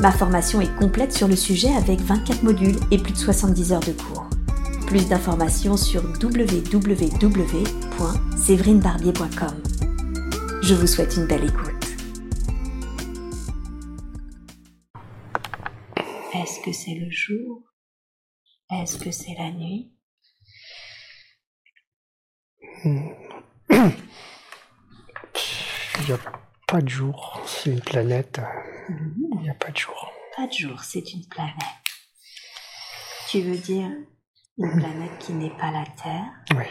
Ma formation est complète sur le sujet avec 24 modules et plus de 70 heures de cours. Plus d'informations sur www.séverinebarbier.com. Je vous souhaite une belle écoute. Est-ce que c'est le jour? Est-ce que c'est la nuit? A pas de jour, c'est une planète. Il n'y a pas de jour. Pas de jour, c'est une planète. Tu veux dire une planète qui n'est pas la Terre? Oui,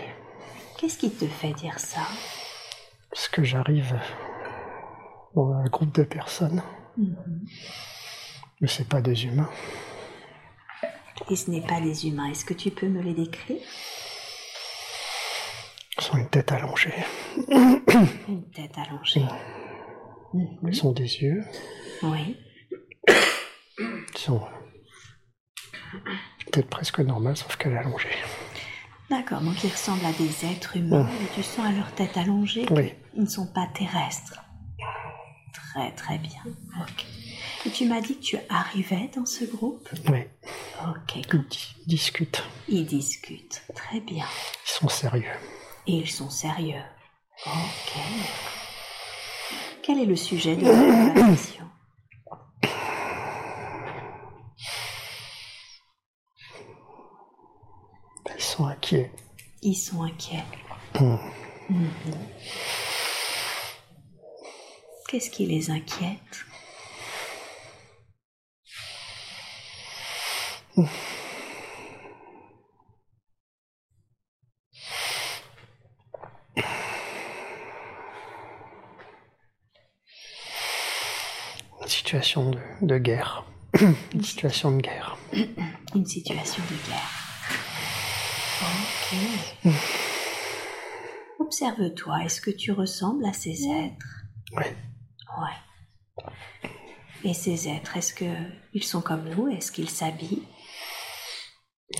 Qu'est-ce qui te fait dire ça? Parce que j'arrive dans un groupe de personnes, mais c'est pas des humains. Et ce n'est pas des humains. Est-ce que tu peux me les décrire? Ils ont une tête allongée, Une tête allongée. Mhm. Ils ont des yeux, Oui. ils ont une tête presque normale, sauf qu'elle est allongée. D'accord, donc ils ressemblent à des êtres humains et tu sens à leur tête allongée Oui. qu'ils ne sont pas terrestres. Très très bien. Ok. Et tu m'as dit que tu arrivais dans ce groupe Oui, Ok. ils di- discutent, Ils discutent. Très bien. ils sont sérieux. Et ils sont sérieux. Ok. Quel est le sujet de la conversation Ils sont inquiets. Ils sont inquiets. Hum. Mhm. Qu'est-ce qui les inquiète? Une situation de, de guerre. Une situation de guerre. Une situation de guerre. Ok. Observe-toi, est-ce que tu ressembles à ces êtres? Oui, Ouais. Et ces êtres, est-ce que ils sont comme nous? Est-ce qu'ils s'habillent?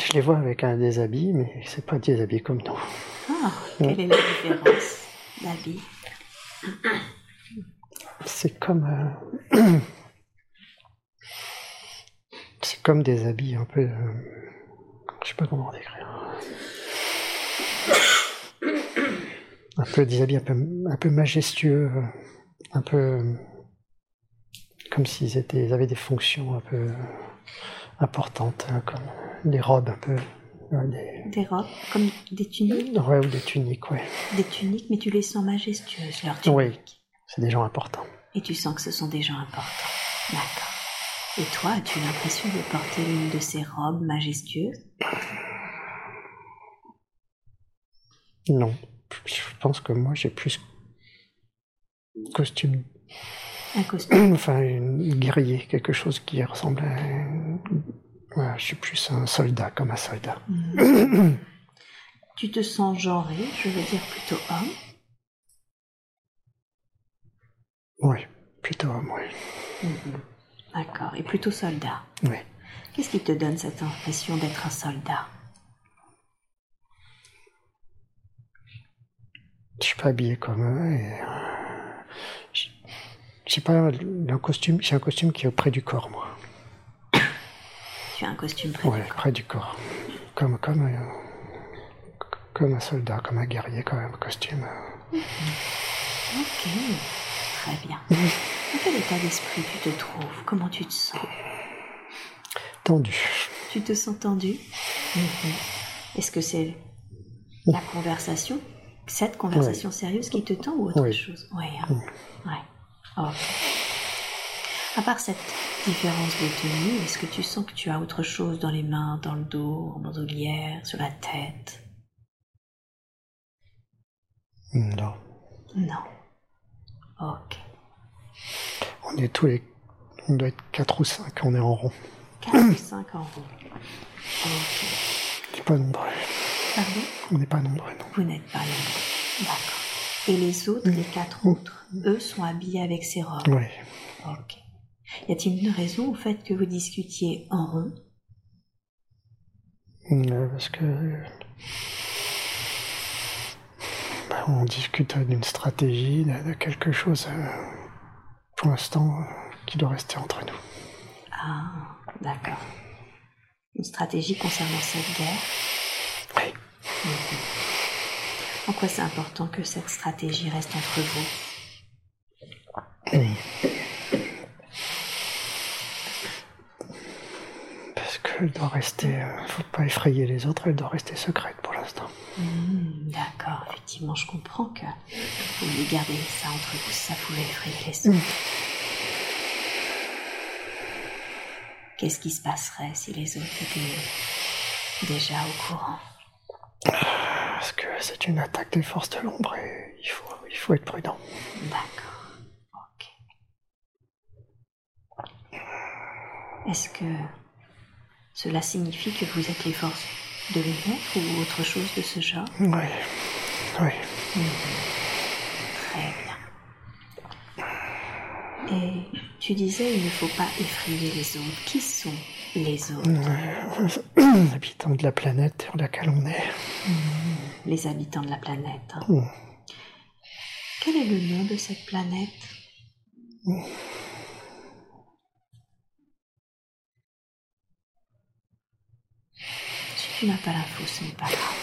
Je les vois avec un déshabillé, mais c'est pas des habits comme nous. Ah, quelle est la différence d'habits C'est comme. euh, comme des habits un peu. euh, Je sais pas comment décrire. Un peu des habits un peu, un peu majestueux, euh, un peu. euh, Comme s'ils étaient, ils avaient des fonctions un peu importantes, hein, comme des robes un peu. ouais, des, Des robes, comme des tuniques ouais, ou des tuniques, ouais. Des tuniques, mais tu les sens majestueuses, leurs tuniques. Oui, c'est des gens importants. Et tu sens que ce sont des gens importants. D'accord. Et toi, as-tu l'impression de porter l'une de ces robes majestueuses? Non, je pense que moi j'ai plus costume, Un costume enfin une guerrier, quelque chose qui ressemble à. Voilà, je suis plus un soldat, comme un soldat. Tu te sens genré, je veux dire plutôt homme? Oui, plutôt homme, oui. D'accord. Et plutôt soldat. Oui. Qu'est-ce qui te donne cette impression d'être un soldat? Je suis pas habillé comme eux et. euh, j'ai- pas un costume, j'ai un costume qui est près du corps, moi. Tu as un costume près Ouais, du corps. près du corps. Comme, comme, un, comme un soldat, comme un guerrier, comme un costume. euh. Ok. Très bien. Dans quel état d'esprit tu te trouves? Comment tu te sens? Tendu. Tu te sens tendu? Est-ce que c'est la conversation, cette conversation sérieuse qui te tend ou autre Oui. chose? Oui. hein. Ouais. Ok. À part cette différence de tenue, est-ce que tu sens que tu as autre chose dans les mains, dans le dos, en bandoulière, sur la tête? Non. Non. Ok. On est tous les. On doit être 4 ou 5, on est en rond. 4 ou 5 en rond. Ok. Pas nombreux. Pardon? On n'est pas nombreux, non. Vous n'êtes pas nombreux. D'accord. Et les autres, les quatre autres, eux sont habillés avec ces robes? Oui. Ok. Y a-t-il une raison au fait que vous discutiez en rond? Euh, Parce que. Ben, on discute d'une stratégie, de, de quelque chose, euh, pour l'instant, euh, qui doit rester entre nous. Ah, d'accord. Une stratégie concernant cette guerre Oui. En quoi c'est important que cette stratégie reste entre vous? Parce qu'elle doit rester. euh, faut pas effrayer les autres, elle doit rester secrète pour l'instant. Hmm, D'accord, effectivement, je comprends que vous voulez garder ça entre vous, ça pouvait effrayer les autres. Qu'est-ce qui se passerait si les autres étaient déjà au courant? Parce que c'est une attaque des forces de l'ombre et il faut, il faut être prudent. D'accord, ok. Est-ce que cela signifie que vous êtes les forces de lumière ou autre chose de ce genre? Oui. Oui. Très bien. Et tu disais, il ne faut pas effrayer les autres. Qui sont les autres? Euh, Habitants de la planète sur laquelle on est. Les habitants de la planète. hein. Mm. Quel est le nom de cette planète? Tu n'as pas l'info, ce n'est pas grave.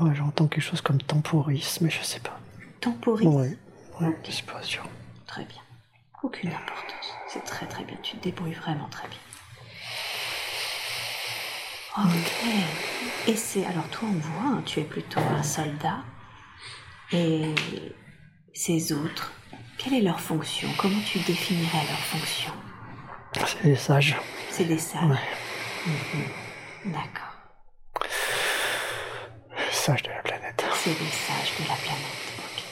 Moi, j'entends quelque chose comme temporis, mais je sais pas. Temporis. Oui. Oui, je suis pas sûr. Très bien. Aucune importance. C'est très très bien. Tu te débrouilles vraiment très bien. Ok. Et c'est alors toi on voit, hein, tu es plutôt un soldat. Et ces autres, quelle est leur fonction? Comment tu définirais leur fonction? C'est les sages. C'est des sages. Ouais. D'accord. Les sages de la planète. C'est des sages de la planète. Ok.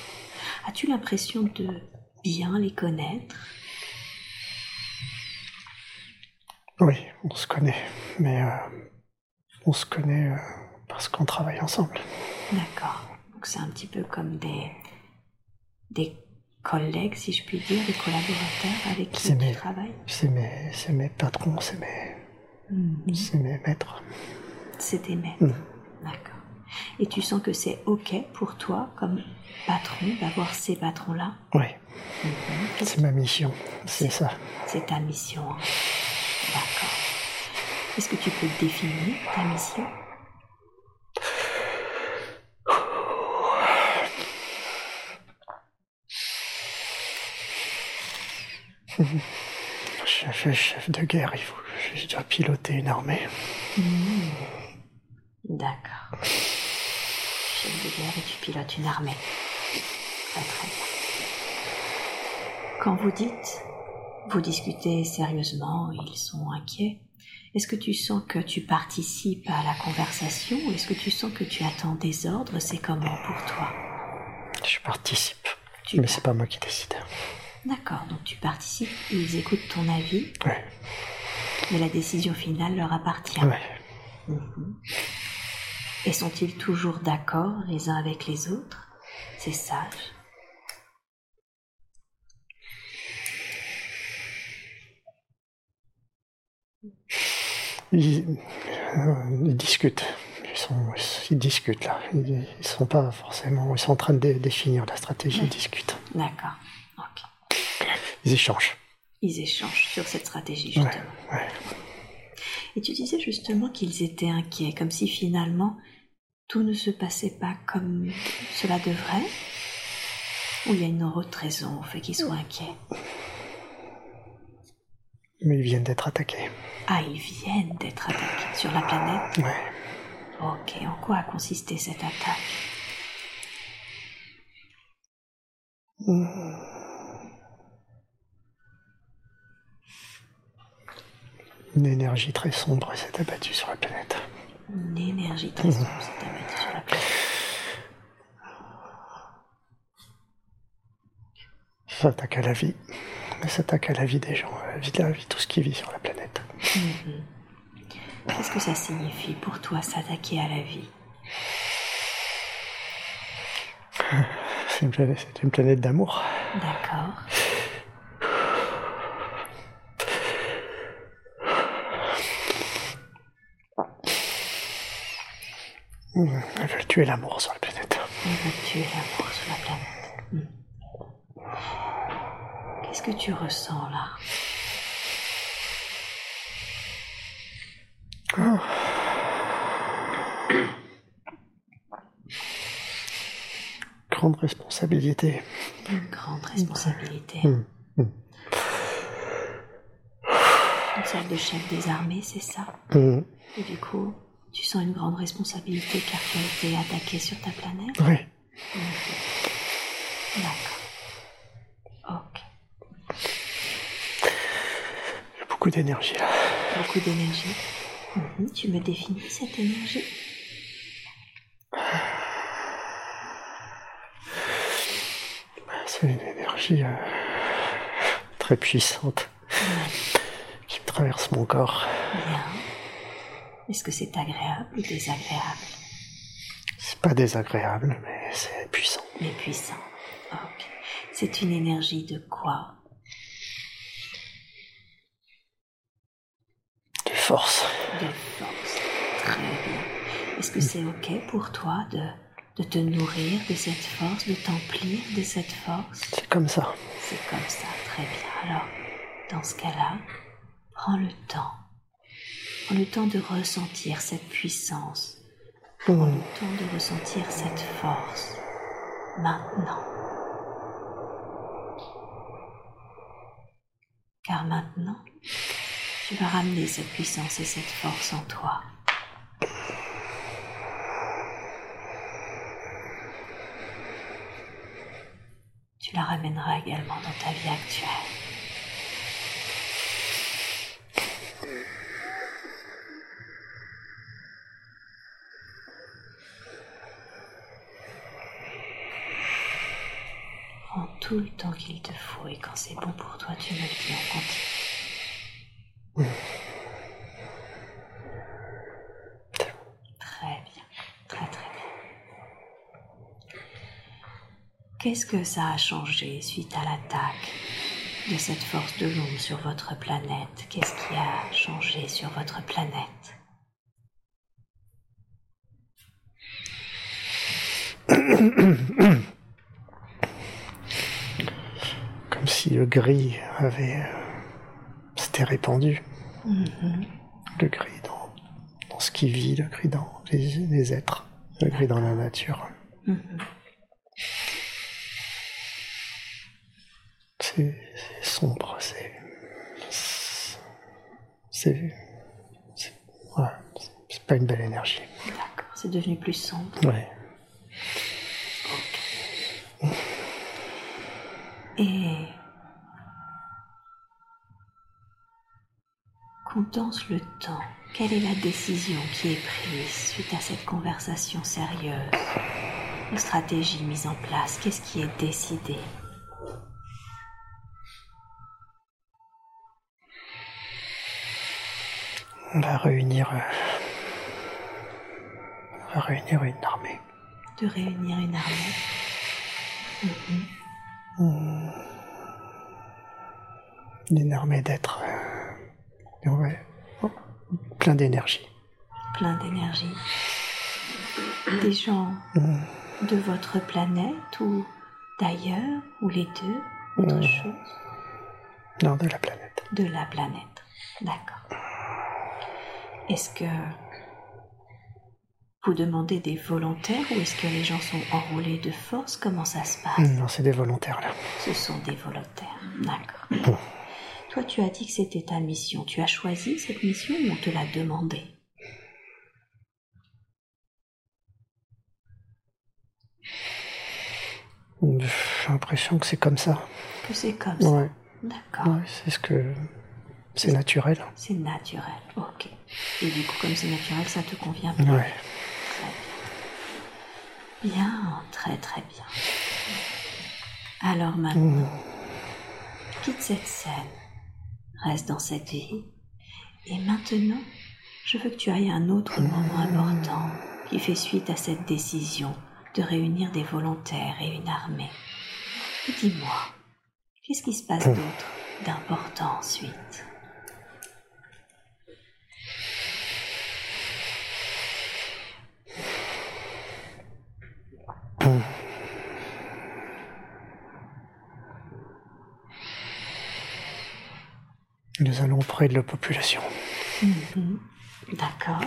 As-tu l'impression de bien les connaître? Oui, on se connaît. Mais euh, on se connaît euh, parce qu'on travaille ensemble. D'accord. Donc c'est un petit peu comme des des collègues, si je puis dire, des collaborateurs avec qui C'est tu mes- travailles? C'est mes, c'est mes patrons, c'est mes, c'est mes maîtres. C'est tes maîtres. Mhm. D'accord. Et tu sens que c'est ok pour toi, comme patron, d'avoir ces patrons-là? Oui, Qu'est-ce c'est ma mission. C'est ça. C'est ta mission. hein. D'accord. Est-ce que tu peux définir ta mission? Chef, chef de guerre, il faut, je dois piloter une armée. D'accord. Chef de guerre et tu pilotes une armée. Très très bien. Quand vous dites, vous discutez sérieusement, ils sont inquiets, est-ce que tu sens que tu participes à la conversation ou est-ce que tu sens que tu attends des ordres? C'est comment pour toi? Je participe. Tu Mais c'est pas moi qui décide. D'accord, donc tu participes, ils écoutent ton avis, Ouais, mais la décision finale leur appartient. ouais. Mhm. Et sont-ils toujours d'accord les uns avec les autres C'est sage. Ils, euh, ils discutent. Ils, sont, ils discutent là. Ils, ils sont pas forcément. Ils sont en train de dé- définir la stratégie. Ils discutent. D'accord. Ok. Ils échangent. Ils échangent sur cette stratégie, justement. ouais. Et tu disais justement qu'ils étaient inquiets, comme si finalement tout ne se passait pas comme cela devrait Ou il y a une autre raison au fait qu'ils soient inquiets Mais ils viennent d'être attaqués. Ah, ils viennent d'être attaqués sur la planète Ouais. Ok, en quoi a consisté cette attaque? Une énergie très sombre s'est abattue sur la planète. Une énergie très sombre s'est abattue sur la planète. Ça s'attaque à la vie. Ça s'attaque à la vie des gens, à la vie de la vie, tout ce qui vit sur la planète. Qu'est-ce que ça signifie pour toi s'attaquer à la vie? C'est une planète, c'est une planète d'amour. D'accord. Elle veut tuer l'amour sur la planète. Elle veut tuer l'amour sur la planète. Hmm. Qu'est-ce que tu ressens là? Grande responsabilité. Une grande responsabilité. Hmm, hmm. Une sorte de chef des armées, c'est ça? Hmm. Et du coup, tu sens une grande responsabilité car tu as été attaqué sur ta planète Oui. D'accord. Ok. A beaucoup d'énergie là. Beaucoup d'énergie. Mhm. Tu me définis cette énergie? C'est une énergie euh, très puissante qui traverse mon corps. Bien. Est-ce que c'est agréable ou désagréable? C'est pas désagréable, mais c'est puissant. Mais puissant. Ok. C'est une énergie de quoi? De force. De force. Très bien. Est-ce que c'est ok pour toi de, de te nourrir de cette force, de t'emplir de cette force? C'est comme ça. C'est comme ça, très bien. Alors, dans ce cas-là, prends le temps. Prends le temps de ressentir cette puissance. Prends le temps de ressentir cette force. Maintenant. Car maintenant, tu vas ramener cette puissance et cette force en toi. Tu la ramèneras également dans ta vie actuelle. Prends tout le temps qu'il te faut et quand c'est bon pour toi, tu me le dis, on continue. Très bien, très très bien. Qu'est-ce que ça a changé suite à l'attaque de cette force de l'ombre sur votre planète? Qu'est-ce qui a changé sur votre planète Comme si le gris avait. euh, s'était répandu. Le gris dans, dans ce qui vit, le gris dans les, les êtres, le gris dans la nature. C'est c'est sombre, c'est. C'est. C'est ouais, c'est- c'est pas une belle énergie. D'accord, c'est devenu plus sombre. Ouais. Et condense le temps. Quelle est la décision qui est prise suite à cette conversation sérieuse? Une stratégie mise en place Qu'est-ce qui est décidé? On va réunir. euh, on va réunir une armée. De réunir une armée? Une armée d'êtres. euh, ouais. Oh, plein d'énergie. plein d'énergie. Des gens de votre planète ou d'ailleurs, ou les deux, autre chose? Non, de la planète. De la planète. D'accord. Est-ce que vous demandez des volontaires ou est-ce que les gens sont enrôlés de force? Comment ça se passe? Non, c'est des volontaires là. Ce sont des volontaires. D'accord. Toi, tu as dit que c'était ta mission. Tu as choisi cette mission ou on te l'a demandé? J'ai l'impression que c'est comme ça. Que c'est comme ça. Ouais, D'accord. ouais c'est ce que. C'est naturel. C'est naturel. Ok. Et du coup, comme c'est naturel, ça te convient bien. Ouais. Bien, très très bien. Alors maintenant, quitte cette scène, reste dans cette vie, et maintenant, je veux que tu ailles à un autre moment important qui fait suite à cette décision de réunir des volontaires et une armée. Et dis-moi, qu'est-ce qui se passe d'autre d'important ensuite? Nous allons auprès de la population. Mhm. D'accord.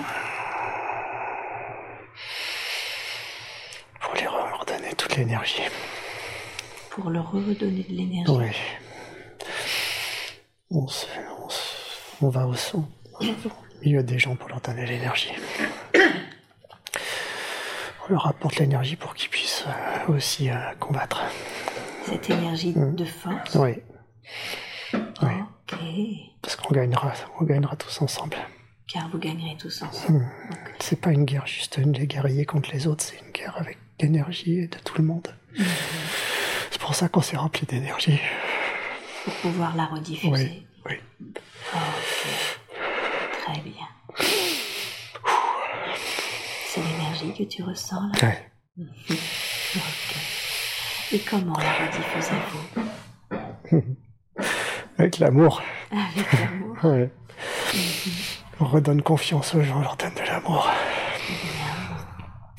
Pour lui redonner toute l'énergie. Pour leur redonner de l'énergie. Oui. On, se- on se- on va au, au milieu des gens pour leur donner l'énergie. On leur apporte l'énergie pour qu'ils puissent euh, aussi euh, combattre. Cette énergie Mhm. de force. Oui. Parce qu'on gagnera, on gagnera tous ensemble. Car vous gagnerez tous ensemble. C'est pas une guerre juste des guerriers contre les autres, c'est une guerre avec l'énergie de tout le monde. C'est pour ça qu'on s'est rempli d'énergie. Pour pouvoir la rediffuser. Oui, oui. Très bien. C'est l'énergie que tu ressens là Ouais. Ok. Et comment la rediffusez-vous? Avec l'amour. Avec l'amour. Ouais. On redonne confiance aux gens, on leur donne de l'amour.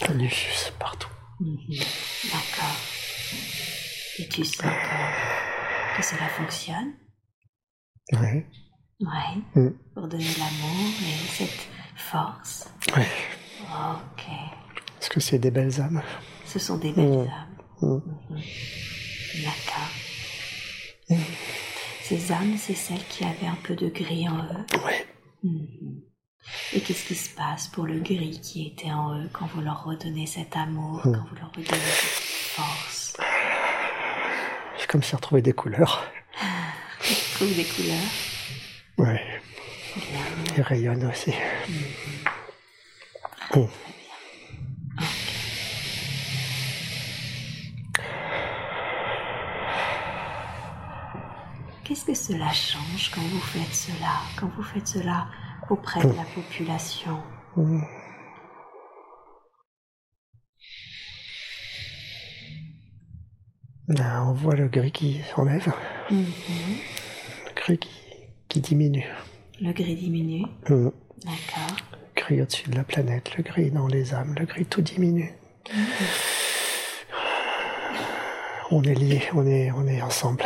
Ça diffuse partout. Mhm. D'accord. Et tu sens que, que cela fonctionne? Ouais. Oui. Mm. Pour donner l'amour et cette force? Ouais. Ok. Parce que c'est des belles âmes. Ce sont des belles Mm. âmes. Mm. Ces âmes, c'est celles qui avaient un peu de gris en eux. Ouais. Mhm. Et qu'est-ce qui se passe pour le gris qui était en eux quand vous leur redonnez cet amour, Mm. quand vous leur redonnez cette force? C'est comme si on retrouvait des couleurs. Ils trouvent des couleurs. Ouais. Bien. Ils rayonnent aussi. Mm. Qu'est-ce que cela change quand vous faites cela, quand vous faites cela auprès de la population? Mm. Là, on voit le gris qui s'enlève, Mhm. le gris qui, qui diminue. Le gris diminue, Mm. Le d'accord. gris au-dessus de la planète, le gris dans les âmes, le gris tout diminue. On est liés, on est, on est ensemble.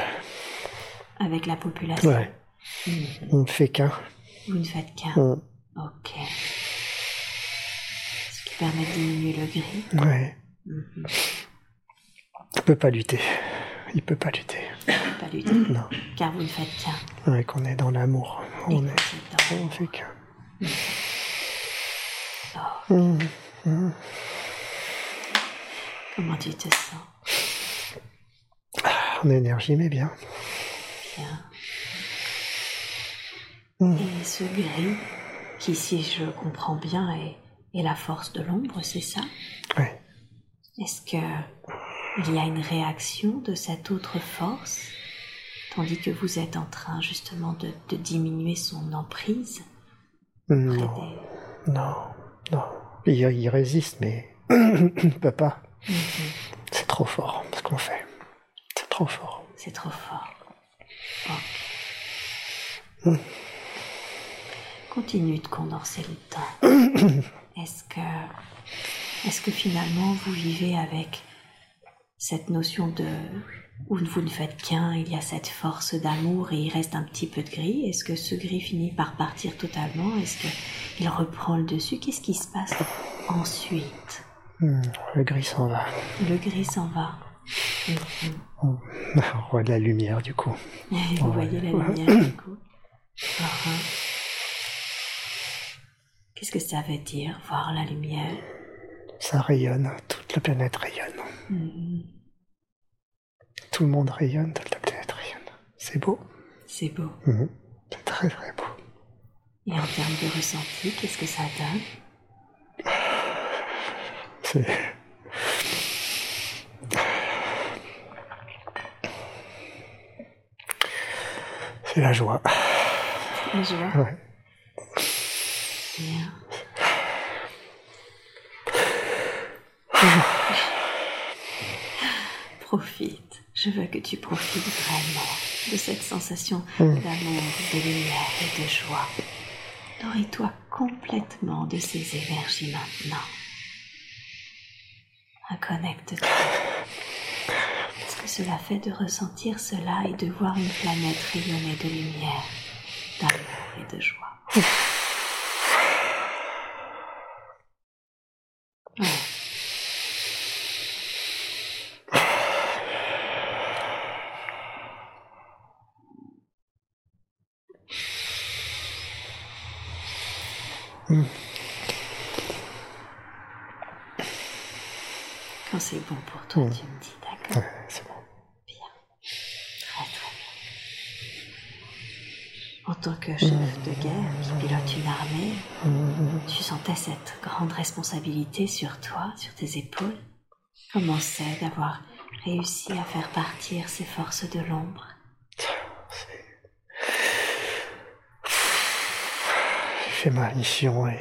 Avec la population. Ouais. On ne fait qu'un. Vous ne faites qu'un. Ok. Ce qui permet de diminuer le gris. Ouais. Mhm. Il peut pas lutter. Il peut pas lutter. Pas lutter, Non. car vous ne faites qu'un. Ouais, qu'on est dans l'amour. On est, êtes dans- on fait qu'un. Oh, Mm. Mm. comment tu te sens? En énergie, mais bien. Et ce gris, qui, si je comprends bien, est, est la force de l'ombre, c'est ça? Ouais. Est-ce que il y a une réaction de cette autre force, tandis que vous êtes en train justement de, de diminuer son emprise Non, des- non, non. Il, il résiste, mais il ne peut pas. C'est trop fort ce qu'on fait. C'est trop fort. C'est trop fort. Ok. Continue de condenser le temps. Est-ce que, est-ce que finalement vous vivez avec cette notion de où vous ne faites qu'un, il y a cette force d'amour et il reste un petit peu de gris? Est-ce que ce gris finit par partir totalement? Est-ce que il reprend le dessus? Qu'est-ce qui se passe ensuite? Hmm, Le gris s'en va. Le gris s'en va. On voit de la lumière du coup. Vous voyez la lumière du coup. Qu'est-ce que ça veut dire, voir la lumière? Ça rayonne. Toute la planète rayonne. Mhm. Tout le monde rayonne. Toute la planète rayonne. C'est beau. C'est beau. Mhm. C'est très très beau. Et en termes de ressenti, qu'est-ce que ça donne? C'est. C'est la joie. La joie. Ouais. Bien. Profite. Je veux que tu profites vraiment de cette sensation d'amour, de lumière et de joie. Nourris-toi complètement de ces énergies maintenant. Reconnecte-toi. Que cela fait de ressentir cela et de voir une planète rayonner de lumière, d'amour et de joie. Ouais. Quand c'est bon pour toi, tu me dis, d'accord Ouais, c'est bon. Tant que chef de guerre qui pilote une armée, tu sentais cette grande responsabilité sur toi, sur tes épaules. Comment c'est d'avoir réussi à faire partir ces forces de l'ombre? J'ai ma mission et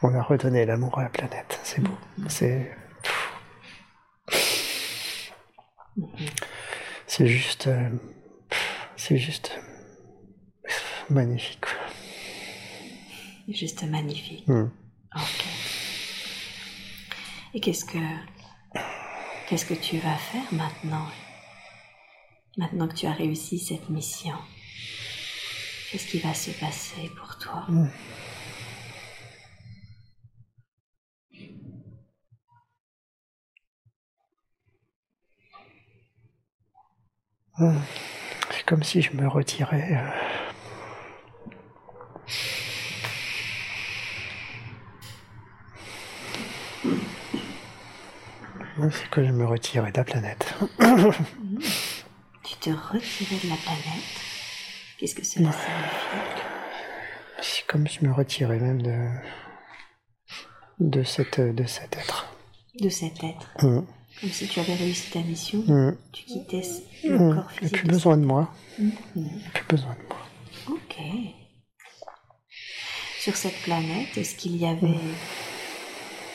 on a redonné l'amour à la planète. C'est beau. C'est. C'est juste. euh, C'est juste. Magnifique. Juste magnifique. Hmm. Ok. Et qu'est-ce que qu'est-ce que tu vas faire maintenant? Maintenant que tu as réussi cette mission, qu'est-ce qui va se passer pour toi? C'est comme si je me retirais. euh, C'est que je me retirais de la planète. Tu te retirais de la planète? Qu'est-ce que cela signifie? C'est comme si je me retirais même de. de, cette, de cet être. de cet être? Hum, Comme si tu avais réussi ta mission, hum, tu quittais le hum. corps physique. plus besoin de moi. Mhm. Plus besoin de moi. Ok. Sur cette planète, est-ce qu'il y avait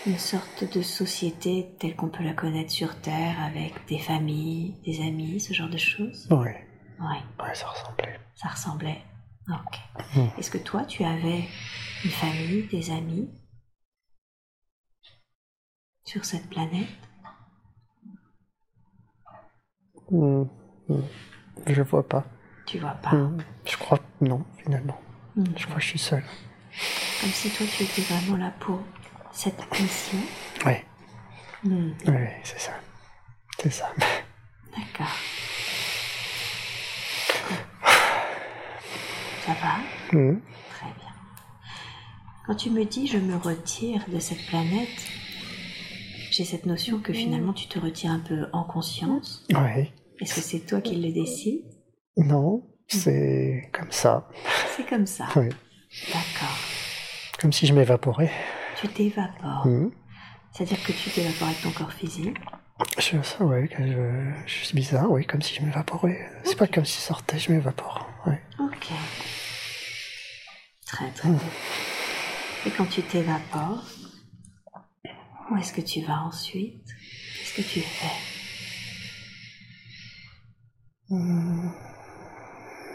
une sorte de société telle qu'on peut la connaître sur Terre, avec des familles, des amis, ce genre de choses? Oui, ouais, ça ressemblait. ça ressemblait. Ok. Mhm. Est-ce que toi, tu avais une famille, des amis sur cette planète? Hum. Je vois pas. Tu vois pas. Hum, Je crois non, finalement. Je crois que je suis seul. Comme si toi, tu étais vraiment là pour cette mission. Ouais, Mhm. ouais, c'est ça. C'est ça. D'accord. Ça va? Hum. Très bien. Quand tu me dis je me retire de cette planète, j'ai cette notion que finalement tu te retires un peu en conscience. Ouais. Est-ce que c'est toi qui le décides? Non, c'est comme ça. C'est comme ça. Ouais. D'accord. Comme si je m'évaporais. Tu t'évapores. Hum. C'est-à-dire que tu t'évapores avec ton corps physique. Je, ça, ouais, je, je suis bizarre, oui, comme si je m'évaporais. C'est pas comme si je sortais, je m'évapore. Ouais. Ok. Très très bien. Et quand tu t'évapores, où est-ce que tu vas ensuite? Qu'est-ce que tu fais?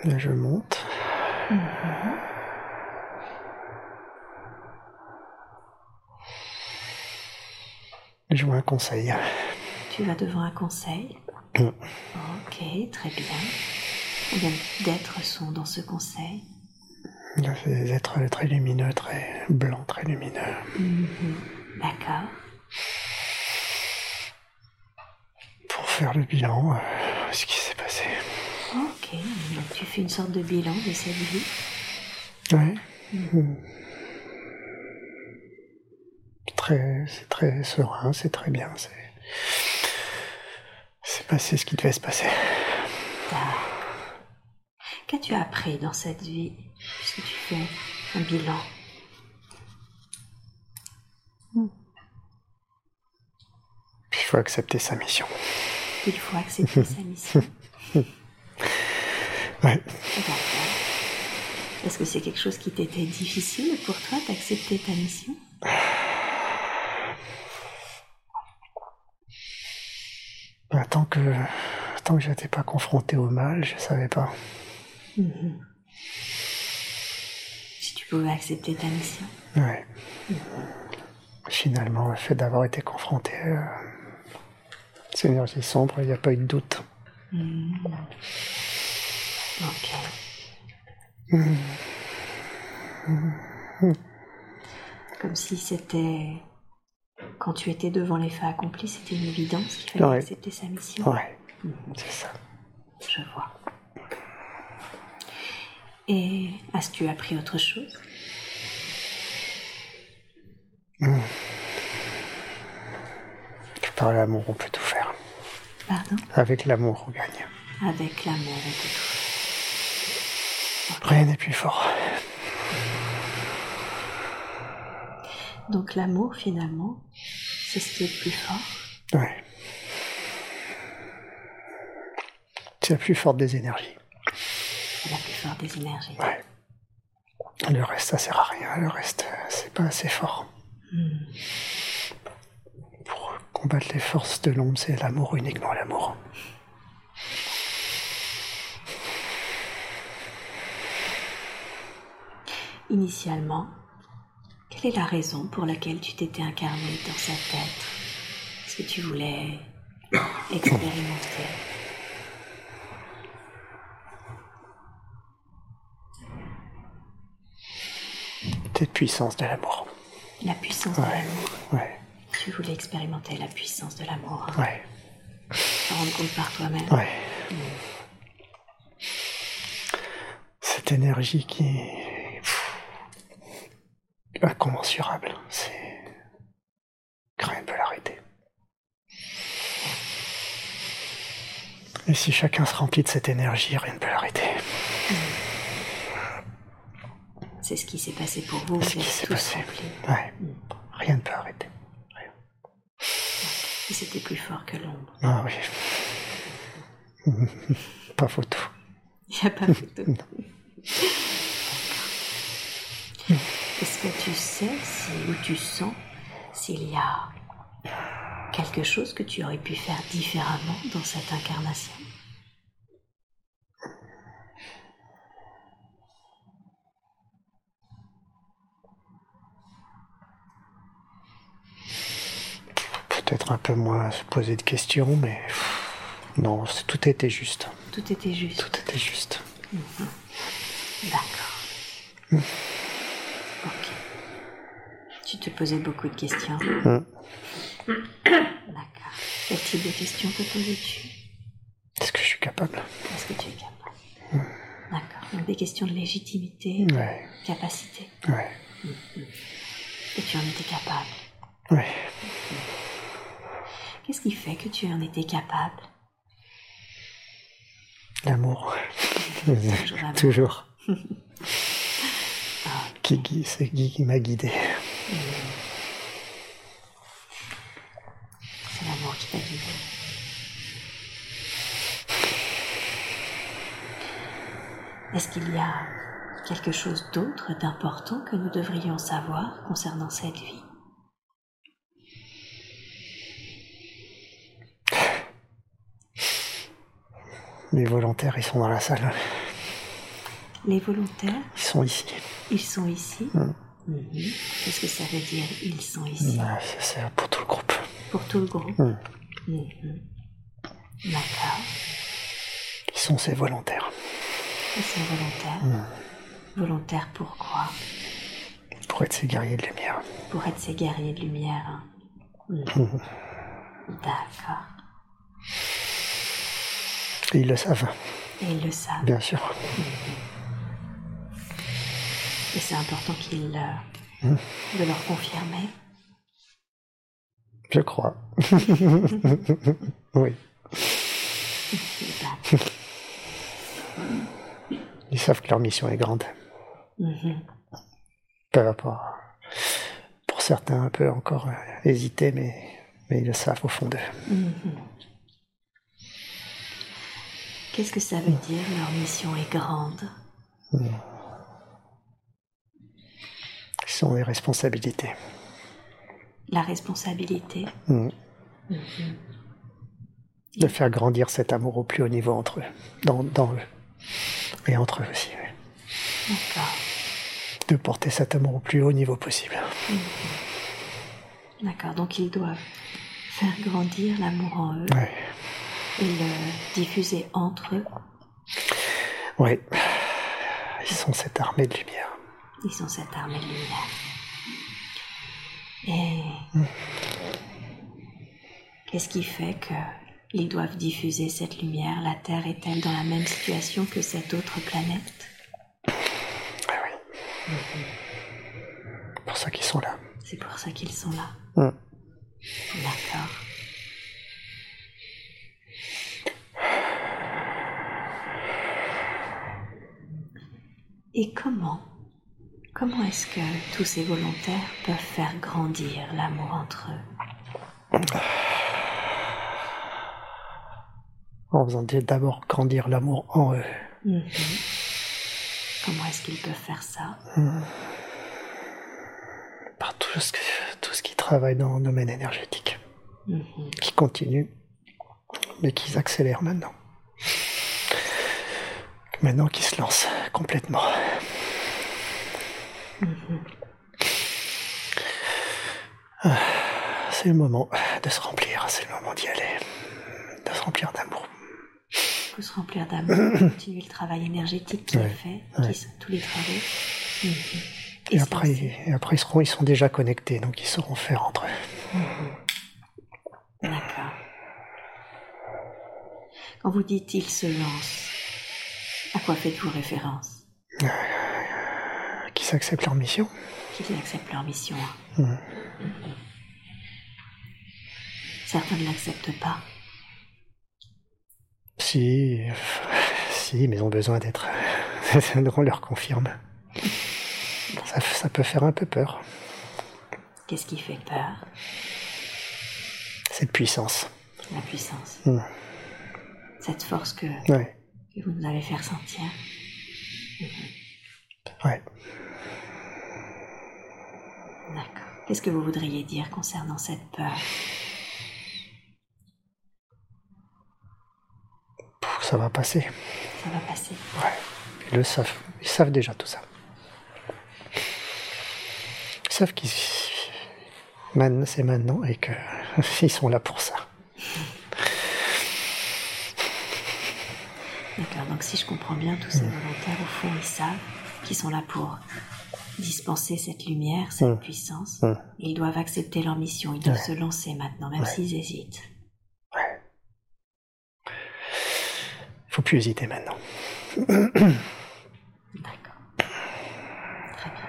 Là, je monte. Je vois un conseil. Tu vas devant un conseil. Mm. Ok, très bien. Combien d'êtres sont dans ce conseil a des êtres très lumineux, très blancs, très lumineux. D'accord. Pour faire le bilan, euh, ce qui s'est passé. Ok, donc tu fais une sorte de bilan de cette vie. Oui. Mm. Très, c'est très serein, c'est très bien. C'est, c'est passé ce qui devait se passer. Qu'as-tu appris dans cette vie? Puisque tu fais? Un bilan? Il faut accepter sa mission. Il faut accepter sa mission. Ouais. D'accord. Est-ce que c'est quelque chose qui t'était difficile pour toi d'accepter ta mission? Bah, tant que tant que j'étais pas confronté au mal, je savais pas. Mhm. Si tu pouvais accepter ta mission. Ouais. Finalement, le fait d'avoir été confronté à ces énergies sombres, il n'y a pas eu de doute. Mhm. Ok. Comme si c'était. Quand tu étais devant les faits accomplis, c'était une évidence qu'il fallait Ouais. accepter sa mission. Ouais, c'est ça. Je vois. Et as-tu appris autre chose? Par l'amour, on peut tout faire. Pardon? Avec l'amour, on gagne. Avec l'amour et tout. Rien n'est plus fort. Donc l'amour, finalement, c'est ce qui est le plus fort. Ouais. C'est la plus forte des énergies. C'est la plus forte des énergies. Ouais. Le reste, ça sert à rien. Le reste, c'est pas assez fort. Pour combattre les forces de l'ombre, c'est l'amour, uniquement l'amour. Initialement, quelle est la raison pour laquelle tu t'étais incarné dans cet être Est-ce que tu voulais expérimenter? Cette puissance de l'amour. la puissance de l'amour Ouais. Tu voulais expérimenter la puissance de l'amour, hein, Ouais. te rendre compte par toi-même. Ouais. Cette énergie qui incommensurable, c'est rien ne peut l'arrêter. Et si chacun se remplit de cette énergie, rien ne peut l'arrêter. C'est ce qui s'est passé pour vous, C'est ce qui s'est passé. Ouais. Rien ne peut arrêter. Rien. Et c'était plus fort que l'ombre. Ah oui. Pas photo. Il n'y a pas photo. Est-ce que tu sais si, ou tu sens s'il y a quelque chose que tu aurais pu faire différemment dans cette incarnation? Peut-être un peu moins se poser de questions, mais non, tout était juste. Tout était juste. Tout était juste. D'accord. Ok. Beaucoup de questions. Hum. D'accord. Quel type de questions te posais-tu Est-ce que je suis capable? Est-ce que tu es capable? D'accord. Donc des questions de légitimité, Ouais, capacité. ouais, Et tu en étais capable? ouais. Qu'est-ce qui fait que tu en étais capable? L'amour. l'amour. Toujours. Qui gui- C'est Guy qui m'a guidé. C'est l'amour qui t'a guidé. Est-ce qu'il y a quelque chose d'autre d'important que nous devrions savoir concernant cette vie? Les volontaires, ils sont dans la salle. Les volontaires, Ils sont ici. ils sont ici? Hum. Mhm. Qu'est-ce que ça veut dire ils sont ici? Ouais, c'est- pour tout le groupe. Pour tout le groupe? Mhm. D'accord. Ils sont ces volontaires. Ils sont volontaires. Hum. Volontaires pourquoi Pour être ces guerriers de lumière. Pour être ces guerriers de lumière. hein. Hum. D'accord. Et ils le savent, Et ils le savent. bien sûr. Et c'est important qu'ils euh, Hum. de leur confirmer. Je crois. oui. D'accord. Ils savent que leur mission est grande. Mhm. Par rapport Pour certains, un peu encore euh, hésiter, mais, mais ils le savent au fond d'eux. Mhm. Qu'est-ce que ça veut dire leur mission est grande? Ils ont des responsabilités. La responsabilité? Mm. De faire grandir cet amour au plus haut niveau entre eux, dans, dans eux. Et entre eux aussi. oui. D'accord. De porter cet amour au plus haut niveau possible. D'accord. Donc ils doivent faire grandir l'amour en eux Ouais. et le diffuser entre eux. Ouais. Ils sont cette armée de lumière. Ils sont cette armée de lumière. Et qu'est-ce qui fait que ils doivent diffuser cette lumière La Terre est-elle dans la même situation que cette autre planète? Ah oui. C'est pour ça qu'ils sont là. C'est pour ça qu'ils sont là. Mm. D'accord. Et comment Comment est-ce que tous ces volontaires peuvent faire grandir l'amour entre eux? En faisant d'abord grandir l'amour en eux. Mhm. Comment est-ce qu'ils peuvent faire ça? Par tout ce, que- tout ce qui travaille dans le domaine énergétique. Mhm. Qui continue, mais qui accélère maintenant. Maintenant qu'ils se lancent complètement. Ah, C'est le moment de se remplir, c'est le moment d'y aller. De se remplir d'amour. Il faut se remplir d'amour, continuer le travail énergétique qui est Ouais, fait, ouais. qui sont tous les travaux. Mhm. Et après, lancer. et après ils, seront, ils sont déjà connectés, donc ils sauront faire entre eux. D'accord. Quand vous dites il se lance, à quoi faites-vous référence? Qu'ils acceptent leur mission? Qu'ils acceptent leur mission? Mhm. Certains ne l'acceptent pas. Si, si, mais ils ont besoin d'être. On leur confirme. Ça, ça peut faire un peu peur, Qu'est-ce qui fait peur? Cette puissance. La puissance. Mhm. Cette force que, Ouais, que vous nous avez fait ressentir. ouais. D'accord. Qu'est-ce que vous voudriez dire concernant cette peur? Ça va passer. Ça va passer. Ouais. Ils le savent. Ils savent déjà tout ça. Ils savent qu'ils. C'est maintenant et que ils sont là pour ça. D'accord, donc si je comprends bien, tous ces volontaires, au fond, ils savent qu'ils sont là pour dispenser cette lumière, cette Mm. puissance. Mm. Ils doivent accepter leur mission, ils doivent Ouais. se lancer maintenant, même Ouais. s'ils hésitent. Ouais. Il faut plus hésiter maintenant. D'accord. Très bien.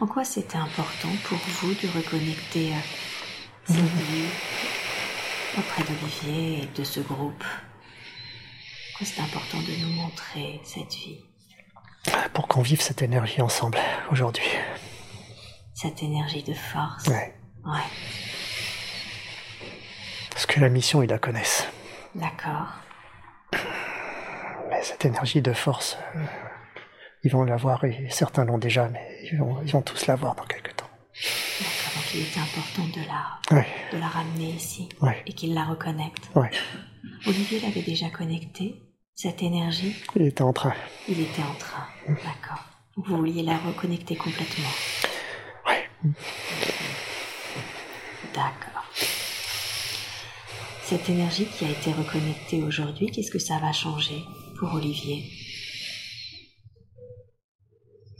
En quoi c'était important pour vous de reconnecter cette vie auprès d'Olivier et de ce groupe? Pourquoi c'est important de nous montrer cette vie, Pour qu'on vive cette énergie ensemble aujourd'hui. cette énergie de force Ouais. Ouais, Parce que la mission, ils la connaissent. D'accord. Mais cette énergie de force, euh, ils vont l'avoir, et certains l'ont déjà, mais ils vont, ils vont tous l'avoir dans quelques temps. D'accord, donc il était important de la, Ouais, de la ramener ici ouais, et qu'il la reconnecte. ouais. Olivier l'avait déjà connectée, cette énergie, Il était en train. il était en train. D'accord. Vous vouliez la reconnecter complètement. Ouais. D'accord. Cette énergie qui a été reconnectée aujourd'hui, qu'est-ce que ça va changer pour Olivier?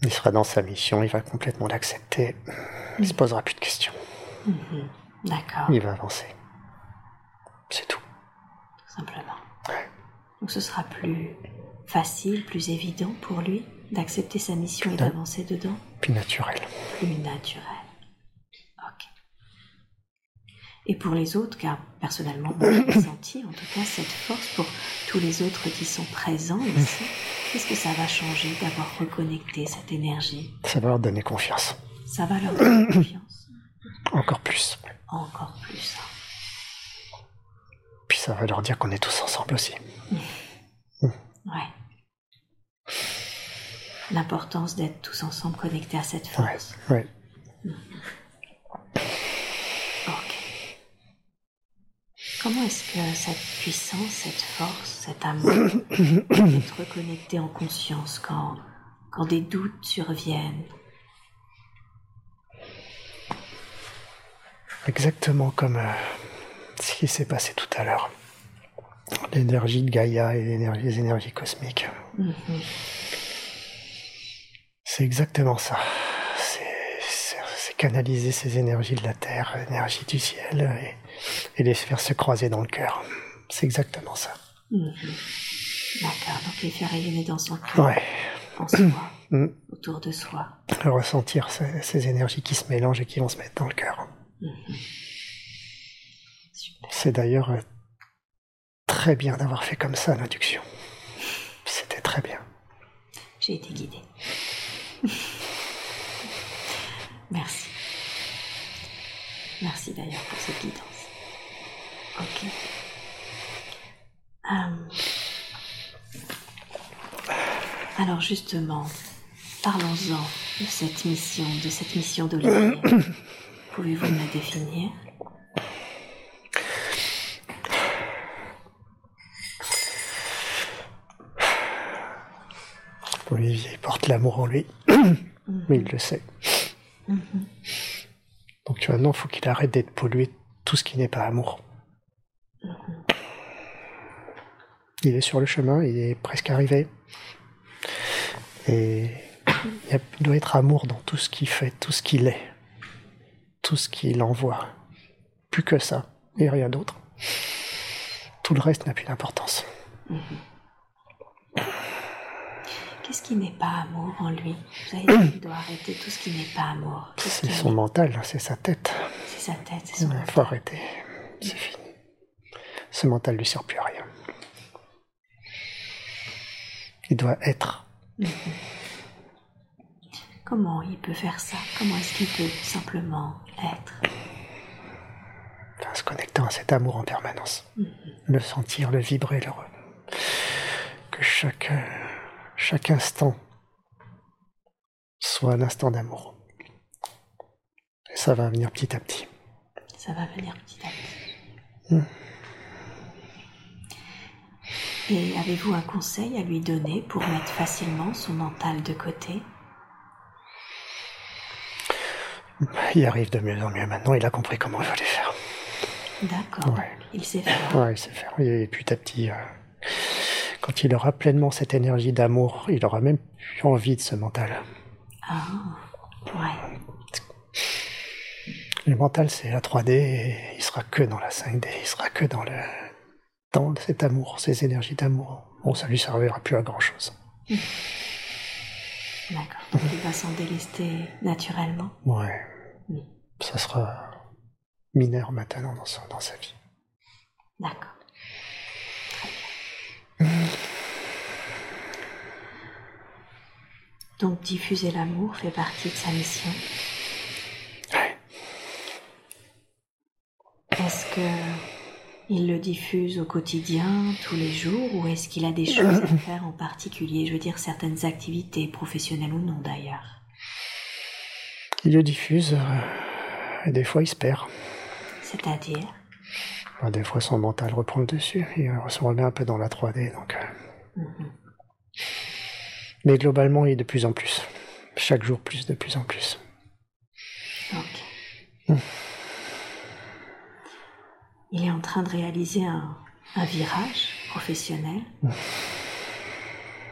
Il sera dans sa mission, il va complètement l'accepter. Il se posera plus de questions. Mhm. D'accord, Il va avancer. C'est tout. tout simplement. Ouais. Donc ce sera plus facile, plus évident pour lui d'accepter sa mission et d'avancer dedans? Puis naturel. plus naturel. Ok. Et pour les autres, car personnellement, j'ai ressenti en tout cas cette force pour tous les autres qui sont présents ici. Qu'est-ce que ça va changer d'avoir reconnecté cette énergie? Ça va leur donner confiance. Ça va leur donner confiance? Encore plus. encore plus. Puis ça va leur dire qu'on est tous ensemble aussi. Ouais. l'importance d'être tous ensemble connectés à cette force. Ouais, ouais. Ok. Comment est-ce que cette puissance, cette force, cet amour peut être reconnecté en conscience quand, quand des doutes surviennent? Exactement comme euh, ce qui s'est passé tout à l'heure. L'énergie de Gaïa et les énergies cosmiques. Mhm. C'est exactement ça. C'est canaliser ces énergies de la Terre, l'énergie du ciel, et, et les faire se croiser dans le cœur. C'est exactement ça. Mhm. D'accord, donc les faire rayonner dans son cœur, Ouais. en soi, Mm. autour de soi. Ressentir ces, ces énergies qui se mélangent et qui vont se mettre dans le cœur. Super. C'est d'ailleurs euh, très bien d'avoir fait comme ça l'induction. C'était très bien. J'ai été guidée. Merci. Merci d'ailleurs pour cette guidance. Euh, Alors justement, parlons-en de cette mission, de cette mission d'Olivier. Pouvez-vous me la définir? Olivier porte l'amour en lui, mais il le sait. Donc maintenant, il faut qu'il arrête d'être pollué de tout ce qui n'est pas amour. Il est sur le chemin, il est presque arrivé. Et il doit être amour dans tout ce qu'il fait, tout ce qu'il est, tout ce qu'il envoie. Plus que ça, et rien d'autre. Tout le reste n'a plus d'importance. Qu'est-ce qui n'est pas amour en lui Vous avez dit qu'il doit arrêter tout ce qui n'est pas amour. C'est son est- mental, c'est sa tête. C'est sa tête, c'est son Il faut arrêter. C'est fini. Ce mental lui sert plus à rien. Doit être. Comment il peut faire ça? Comment est-ce qu'il peut simplement être? En se connectant à cet amour en permanence. Le sentir, le vibrer, le re- que chaque, euh, chaque instant soit un instant d'amour. Et ça va venir petit à petit. Ça va venir petit à petit. Et avez-vous un conseil à lui donner pour mettre facilement son mental de côté? Il arrive de mieux en mieux maintenant, il a compris comment il fallait faire. D'accord. Ouais. Il sait faire. Ouais, il sait faire. Et petit à petit, euh, quand il aura pleinement cette énergie d'amour, il aura même plus envie de ce mental. Ah, ouais. Le mental, c'est la 3D et il sera que dans la 5D, il sera que dans le dans cet amour, ces énergies d'amour. Bon, ça lui servira plus à grand chose. D'accord. Il va s'en délester naturellement. Ouais. Ça sera mineur maintenant dans sa, dans sa vie. D'accord. Très bien. Donc diffuser l'amour fait partie de sa mission. Ouais. Est-ce que il le diffuse au quotidien, tous les jours, ou est-ce qu'il a des choses à faire en particulier? Je veux dire certaines activités, professionnelles ou non d'ailleurs. Il le diffuse euh, et des fois il se perd. C'est-à-dire? Enfin, Des fois son mental reprend le dessus euh, se remet un peu dans la 3D. Donc, euh. Mhm. Mais globalement, il est de plus en plus. Chaque jour plus, de plus en plus. Ok. Il est en train de réaliser un, un virage professionnel.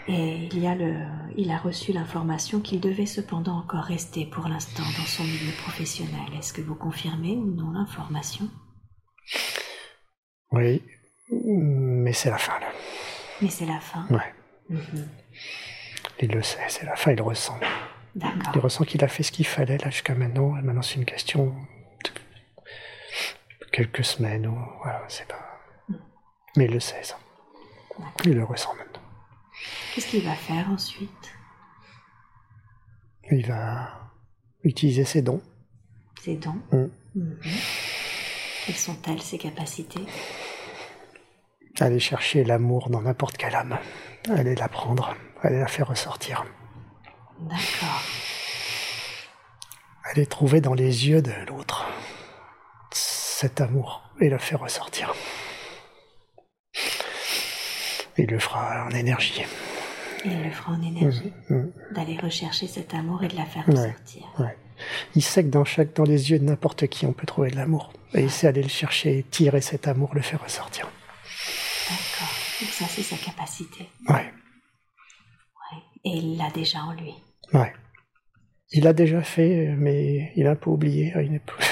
Et il, y a le, il a reçu l'information qu'il devait cependant encore rester pour l'instant dans son milieu professionnel. Est-ce que vous confirmez ou non l'information? Oui, mais c'est la fin là. Mais c'est la fin. Ouais, Mhm. il le sait, c'est la fin, il ressent. Il D'accord. ressent qu'il a fait ce qu'il fallait là jusqu'à maintenant. Et maintenant, c'est une question quelques semaines ou voilà, c'est pas. Mais il le sait ça. Il le ressent maintenant. Qu'est-ce qu'il va faire ensuite? Il va utiliser ses dons. Ses dons? Mm. Mhm. Quelles sont-elles, ses capacités? Aller chercher l'amour dans n'importe quelle âme. Aller la prendre, aller la faire ressortir. D'accord. Aller trouver dans les yeux de l'autre cet amour et le faire ressortir. Il le fera en énergie. Il le fera en énergie. Mm. D'aller rechercher cet amour et de la faire ressortir. Ouais. Il sait que dans, chaque, dans les yeux de n'importe qui, on peut trouver de l'amour. Et il sait aller le chercher, tirer cet amour, le faire ressortir. D'accord. Donc ça, c'est sa capacité. Ouais. Ouais. Et il l'a déjà en lui. Ouais. Il l'a déjà fait, mais il a un peu oublié à une époque.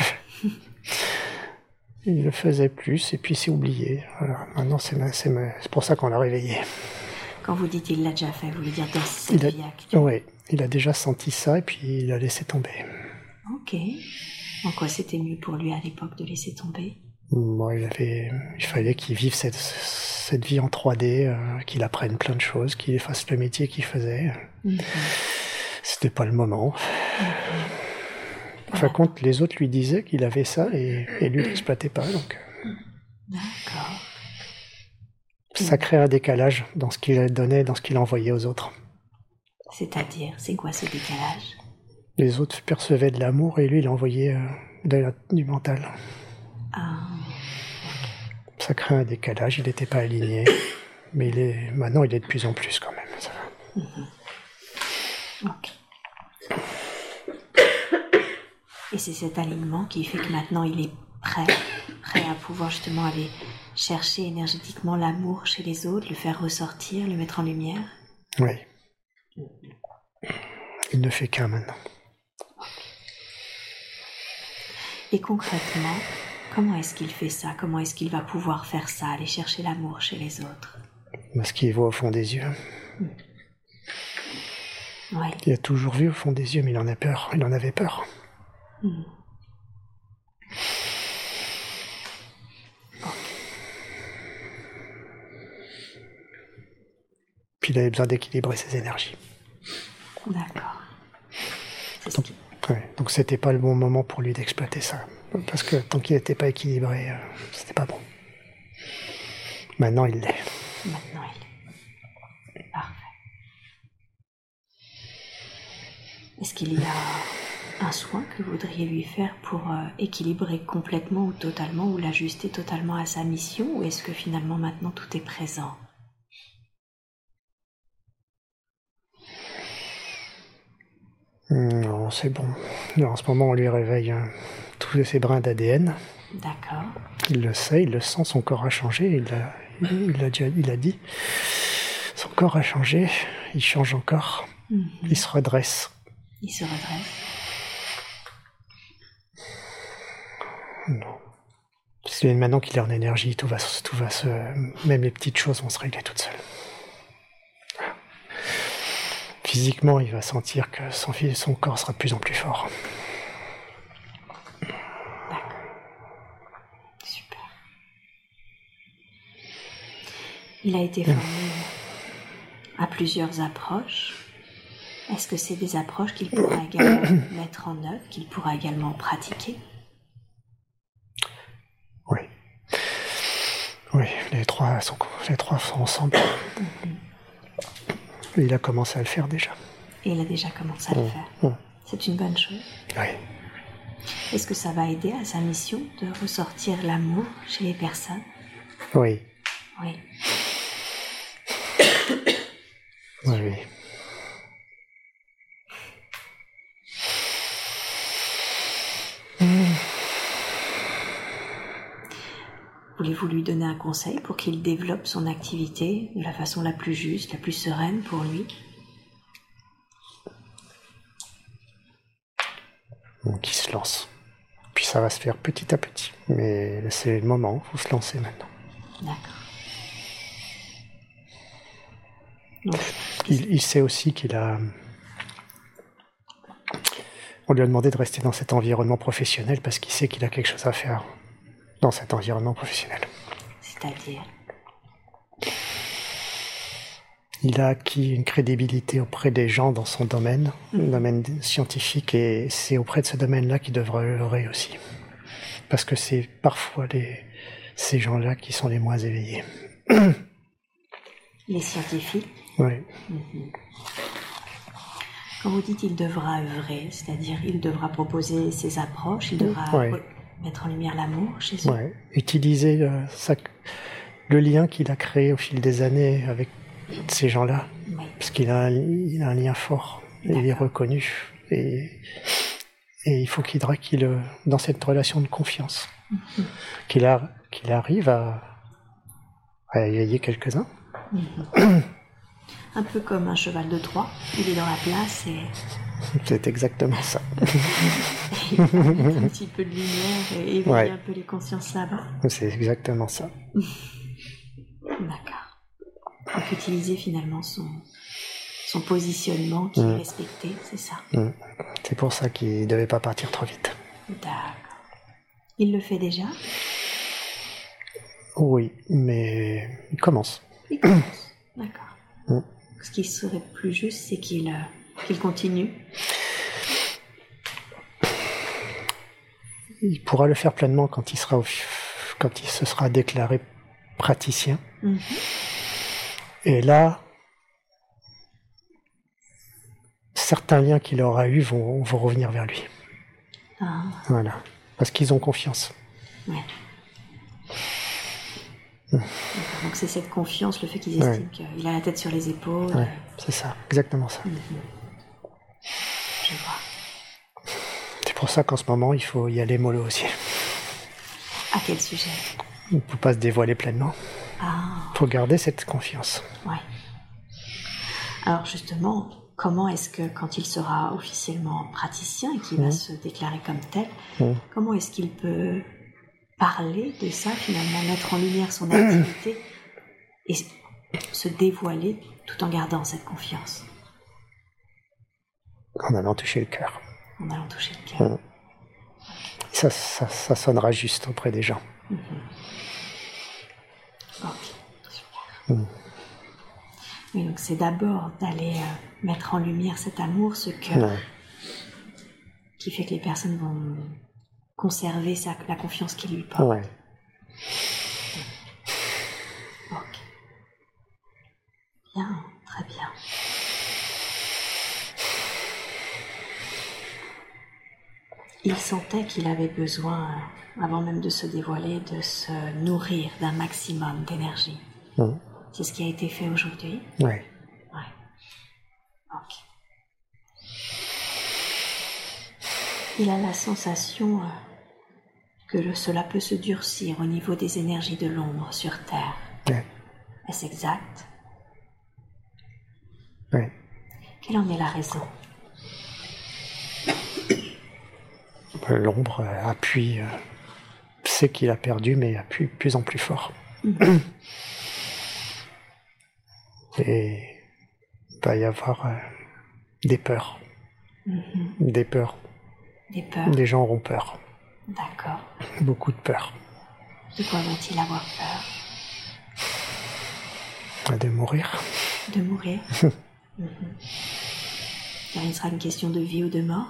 il le faisait plus, et puis c'est oublié. Voilà. Maintenant, c'est c'est pour ça qu'on l'a réveillé. Quand vous dites il l'a déjà fait, vous voulez dire dans cette Il a, il déjà senti ça, et puis il a laissé tomber. Ok. En quoi c'était mieux pour lui à l'époque de laisser tomber? Moi, il avait, il fallait qu'il vive cette, cette vie en 3D, euh, qu'il apprenne plein de choses, qu'il fasse le métier qu'il faisait. Mhm. C'était pas le moment. En fin de compte, les autres lui disaient qu'il avait ça et, et lui l'exploitait pas. Donc, D'accord. ça crée un décalage dans ce qu'il donnait, dans ce qu'il envoyait aux autres. C'est-à-dire, c'est quoi ce décalage? Les autres percevaient de l'amour et lui, il envoyait euh, de la- du mental. Ah, Ça crée un décalage. Il n'était pas aligné, mais il est maintenant, il est de plus en plus quand même. Ça va. ok. Et c'est cet alignement qui fait que maintenant il est prêt, prêt à pouvoir justement aller chercher énergétiquement l'amour chez les autres, le faire ressortir, le mettre en lumière. Oui. Il ne fait qu'un maintenant. Et concrètement, comment est-ce qu'il fait ça? Comment est-ce qu'il va pouvoir faire ça, aller chercher l'amour chez les autres? Parce qu'il voit au fond des yeux. Oui. Il a toujours vu au fond des yeux, mais il en a peur. Il en avait peur. Puis il avait besoin d'équilibrer ses énergies. D'accord. Qui- Ouais, donc c'était pas le bon moment pour lui d'exploiter ça. Parce que tant qu'il n'était pas équilibré, euh, c'était pas bon. Maintenant il l'est. Maintenant, il est. Parfait. Est-ce qu'il y a un soin que vous voudriez lui faire pour euh, équilibrer complètement ou totalement ou l'ajuster totalement à sa mission ou est-ce que finalement maintenant tout est présent? Non, c'est bon. En ce moment, on lui réveille euh, tous ces brins d'ADN. D'accord. Il le sait, il le sent, son corps a changé. Il l'a il l'a déjà- il a dit. Son corps a changé, il change encore. Mhm. Il se redresse. Il se redresse. Parce que maintenant qu'il est en énergie, tout va, se- tout va se. Même les petites choses vont se régler toutes seules. Voilà. Physiquement, il va sentir que son, son corps sera de plus en plus fort. Super. Il a été formé à plusieurs approches. Est-ce que c'est des approches qu'il pourra également mettre en œuvre, qu'il pourra également pratiquer? Oui, les trois sont, les trois sont ensemble. Et il a commencé à le faire déjà. Et il a déjà commencé à le faire. Mm. C'est une bonne chose. Oui. Est-ce que ça va aider à sa mission de ressortir l'amour chez les personnes? Oui. Oui. Oui, Voulez-vous lui donner un conseil pour qu'il développe son activité de la façon la plus juste, la plus sereine pour lui? Donc il se lance. Puis ça va se faire petit à petit. Mais c'est le moment, il faut se lancer maintenant. D'accord. Il, il sait aussi qu'il a. On lui a demandé de rester dans cet environnement professionnel parce qu'il sait qu'il a quelque chose à faire dans cet environnement professionnel. c'est-à-dire Il a acquis une crédibilité auprès des gens dans son domaine, le domaine scientifique, et c'est auprès de ce domaine-là qu'il devrait œuvrer aussi. Parce que c'est parfois les, ces gens-là qui sont les moins éveillés. les scientifiques Oui. Quand vous dites il devra œuvrer, c'est-à-dire il devra proposer ses approches, il devra Ouais. Mettre en lumière l'amour chez eux. Ouais. Utiliser euh, le lien qu'il a créé au fil des années avec ces gens-là, Oui. parce qu'il a, un- il a un lien fort, et il est reconnu. Et, et il faut qu'il qu'il, euh, dans cette relation de confiance, Mhm. qu'il arrive à, à éveiller quelques-uns. Un peu comme un cheval de Troie, il est dans la place et C'est exactement ça. un petit peu de lumière et éveiller Ouais. un peu les consciences là-bas. C'est exactement ça. D'accord. Donc utiliser finalement son, son positionnement qui est Mm. respecté, c'est ça. C'est pour ça qu'il ne devait pas partir trop vite. D'accord. Il le fait déjà? Oui, mais il commence. Il commence. D'accord. Mm. Ce qui serait plus juste, c'est qu'il qu'il continue. Il pourra le faire pleinement quand il sera au- quand il se sera déclaré praticien. Mhm. Et là, certains liens qu'il aura eus vont, vont revenir vers lui. Ah, Voilà. Parce qu'ils ont confiance. ouais. D'accord. Donc c'est cette confiance, le fait qu'ils estiment qu'il a la tête sur les épaules. Ouais, c'est ça, exactement ça. Je vois. C'est pour ça qu'en ce moment, il faut y aller mollo aussi. À quel sujet? On ne peut pas se dévoiler pleinement. Ah, Il faut garder cette confiance. ouais. Alors justement, comment est-ce que quand il sera officiellement praticien et qu'il va Mhm. se déclarer comme tel, Mhm. comment est-ce qu'il peut parler de ça, finalement, mettre en lumière son activité et se dévoiler tout en gardant cette confiance, En allant toucher le cœur. en allant toucher le cœur. Ça, ça, ça sonnera juste auprès des gens. Ok, super. Mm. Oui, donc c'est d'abord d'aller euh, mettre en lumière cet amour, ce cœur, qui fait que les personnes vont conserver sa- la confiance qu'ils lui portent. Ouais. Ok. Bien, très bien. Il sentait qu'il avait besoin, euh, avant même de se dévoiler, de se nourrir d'un maximum d'énergie. Mhm. C'est ce qui a été fait aujourd'hui. Ouais. Ok. Il a la sensation euh, que le- cela peut se durcir au niveau des énergies de l'ombre sur Terre. Ouais. Est-ce exact? Ouais. Quelle en est la raison? L'ombre euh, appuie, euh, sait qu'il a perdu, mais appuie de plus en plus fort. Et il va y avoir euh, des peurs. Des peurs. Des peurs Les gens auront peur. D'accord. Beaucoup de peur. De quoi vont-ils avoir peur? De mourir. De mourir Mhm. Car il sera une question de vie ou de mort?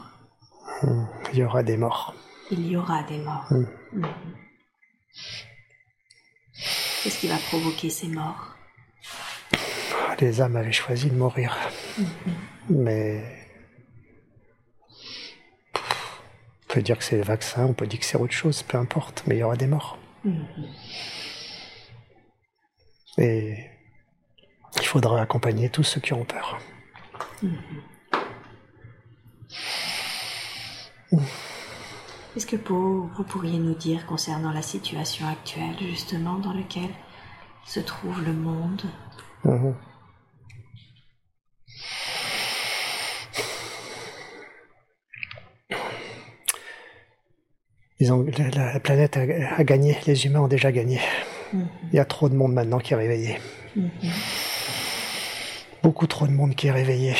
Il y aura des morts. Il y aura des morts. Mm. Mhm. Qu'est-ce qui va provoquer ces morts? Les âmes avaient choisi de mourir. Mais. On peut dire que c'est le vaccin, on peut dire que c'est autre chose, peu importe, mais il y aura des morts. Et il faudra accompagner tous ceux qui ont peur. Qu'est-ce que vous pourriez nous dire concernant la situation actuelle, justement, dans laquelle se trouve le monde Mhm. Ils ont, la, la planète a, a gagné, les humains ont déjà gagné. Il y a trop de monde maintenant qui est réveillé. Beaucoup trop de monde qui est réveillé.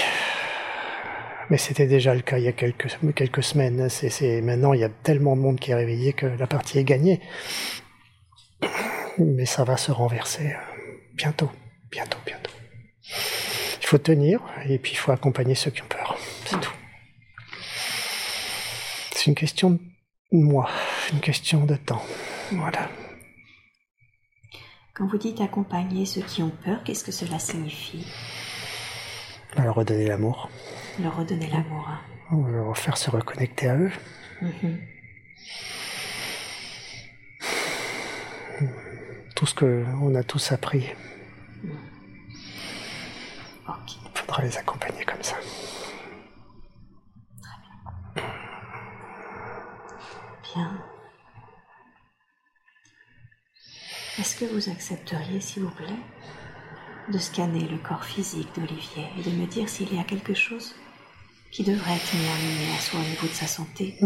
Mais c'était déjà le cas il y a quelques, quelques semaines. C'est, c'est- maintenant, il y a tellement de monde qui est réveillé que la partie est gagnée. Mais ça va se renverser euh, bientôt, bientôt, bientôt. Il faut tenir et puis il faut accompagner ceux qui ont peur. C'est tout. C'est une question de moi, une question de temps. Voilà. Quand vous dites accompagner ceux qui ont peur, qu'est-ce que cela signifie? Alors redonner l'amour. Leur redonner l'amour. On veut leur faire se reconnecter à eux. Mhm. Tout ce que on a tous appris, Ok. il faudra les accompagner comme ça. Bien. Est-ce que vous accepteriez, s'il vous plaît, de scanner le corps physique d'Olivier et de me dire s'il y a quelque chose qui devrait être mis en lumière, soit au niveau de sa santé,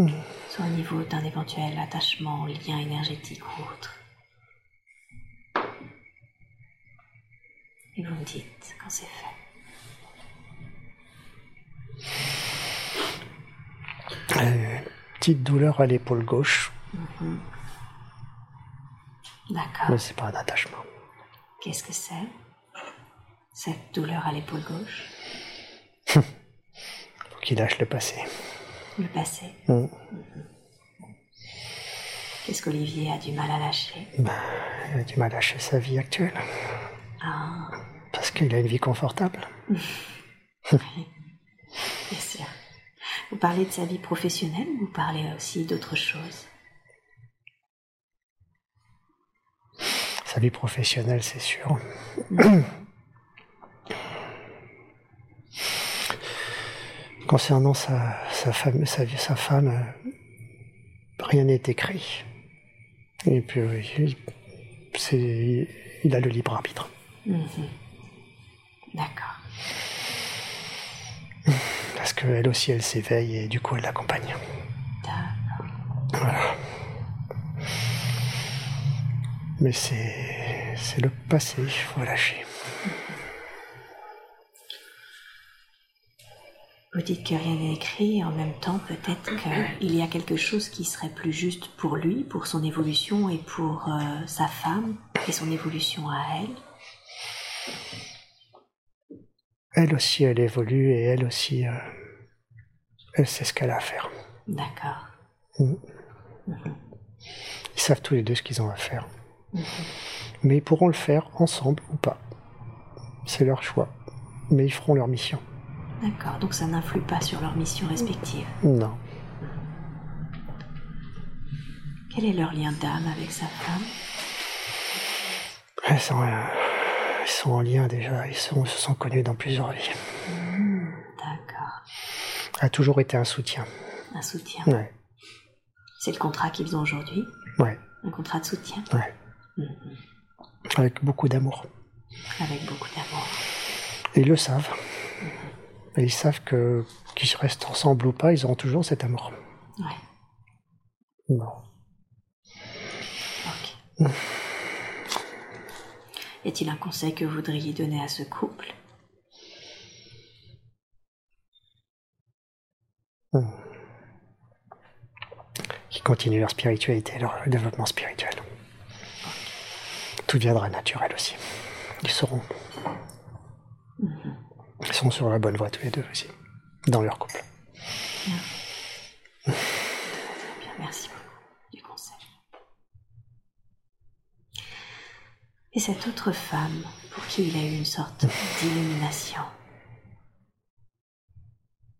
soit au niveau d'un éventuel attachement, lien énergétique ou autre Et vous me dites quand c'est fait. Euh, petite douleur à l'épaule gauche, D'accord. mais c'est pas un attachement. Qu'est-ce que c'est Cette douleur à l'épaule gauche? qu'il lâche le passé. Le passé Mm. Qu'est-ce qu'Olivier a du mal à lâcher? Ben, il a du mal à lâcher sa vie actuelle. Ah, Parce qu'il a une vie confortable. bien sûr. Vous parlez de sa vie professionnelle ou vous parlez aussi d'autre chose? Sa vie professionnelle, c'est sûr. Concernant sa, sa femme, sa, vie- sa femme, euh, rien n'est écrit. Et puis, euh, il, c'est- il a le libre arbitre. D'accord. Parce qu'elle aussi, elle s'éveille et du coup, elle l'accompagne. D'accord. Voilà. Mais c'est, c'est le passé, il faut lâcher. Vous dites que rien n'est écrit et en même temps peut-être qu'il y a quelque chose qui serait plus juste pour lui, pour son évolution et pour euh, sa femme et son évolution à elle. Elle aussi, elle évolue et elle aussi, euh, elle sait ce qu'elle a à faire. D'accord. Ils savent tous les deux ce qu'ils ont à faire. Mais ils pourront le faire ensemble ou pas. C'est leur choix. Mais ils feront leur mission. D'accord. Donc ça n'influe pas sur leur mission respective. Non. Quel est leur lien d'âme avec sa femme? Ils sont, euh, ils sont en lien déjà. Ils, sont, ils se sont connus dans plusieurs vies. D'accord. Elle a toujours été un soutien. Un soutien. Ouais. C'est le contrat qu'ils ont aujourd'hui? Ouais. Un contrat de soutien? Ouais. Avec beaucoup d'amour. avec beaucoup d'amour. Ils le savent. Et ils savent que qu'ils restent ensemble ou pas, ils auront toujours cet amour. Ouais. Non. Ok. Y a-t-il un conseil que vous voudriez donner à ce couple? Qui continuent leur spiritualité, leur développement spirituel. Tout viendra naturel aussi. Ils seront. Ils sont sur la bonne voie tous les deux aussi. Dans leur couple. Bien, merci beaucoup du conseil. Et cette autre femme pour qui il a eu une sorte d'illumination,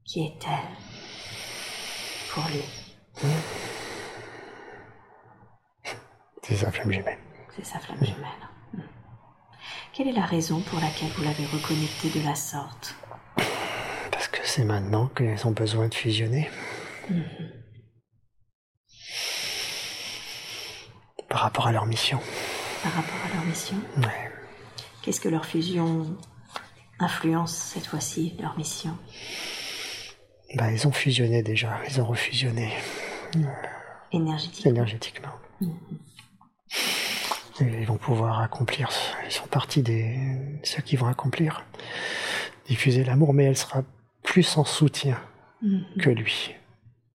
qui est-elle pour lui? C'est sa flamme jumelle. C'est sa flamme jumelle. Quelle est la raison pour laquelle vous l'avez reconnectée de la sorte? Parce que c'est maintenant qu'ils ont besoin de fusionner. Par rapport à leur mission. par rapport à leur mission? Ouais. Qu'est-ce que leur fusion influence cette fois-ci, leur mission? Bah, ils ont fusionné déjà. Ils ont refusionné énergétique énergétiquement. Et ils vont pouvoir accomplir. Ils sont partis des ceux qui vont accomplir, diffuser l'amour, mais elle sera plus en soutien que lui.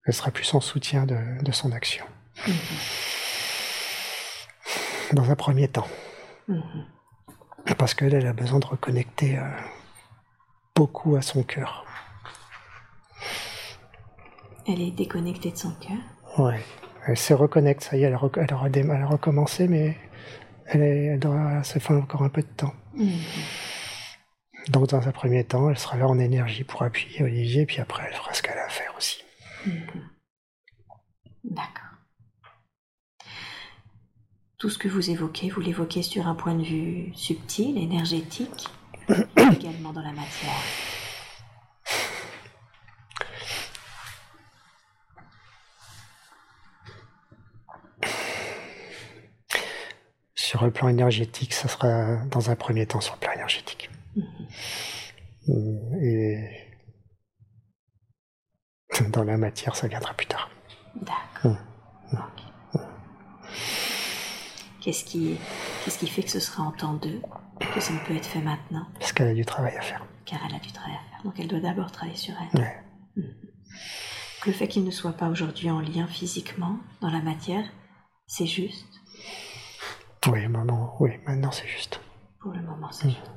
Elle sera plus en soutien de, de son action. Dans un premier temps. Parce qu'elle, elle a besoin de reconnecter euh, beaucoup à son cœur. Elle est déconnectée de son cœur. Ouais. Elle se reconnecte, ça y est, elle elle elle a recommencé, mais elle, doit se faire encore un peu de temps. Donc dans un premier temps, elle sera là en énergie pour appuyer Olivier, puis après elle fera ce qu'elle a à faire aussi. Mhm. D'accord. Tout ce que vous évoquez, vous l'évoquez sur un point de vue subtil, énergétique, également dans la matière. Sur le plan énergétique, ça sera dans un premier temps sur le plan énergétique. Mm, Et dans la matière, ça viendra plus tard. D'accord. Ok. Qu'est-ce qui, qu'est-ce qui fait que ce sera en temps deux, que ça ne peut être fait maintenant, Parce qu'elle a du travail à faire. car elle a du travail à faire. Donc elle doit d'abord travailler sur elle. Ouais. Que le fait qu'il ne soit pas aujourd'hui en lien physiquement dans la matière, c'est juste? Oui, maintenant, oui, maintenant c'est juste. Pour le moment, c'est juste.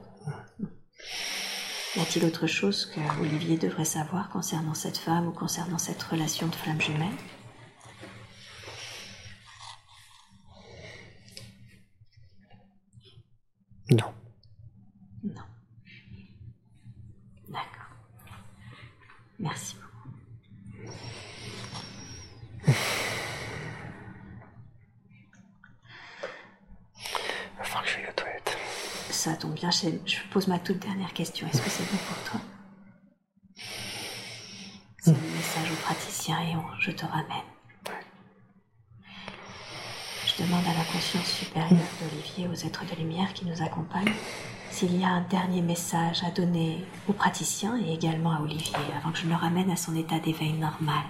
Y a-t-il autre chose que Olivier devrait savoir concernant cette femme ou concernant cette relation de flamme jumelle Non. Non. D'accord. Merci beaucoup. Il va falloir que je aille aux toilettes. Je pose ma toute dernière question. Est-ce que c'est bon pour toi C'est le message au praticien et on, je te ramène. Je demande à la conscience supérieure d'Olivier, aux êtres de lumière qui nous accompagnent, s'il y a un dernier message à donner aux praticiens et également à Olivier avant que je le ramène à son état d'éveil normal.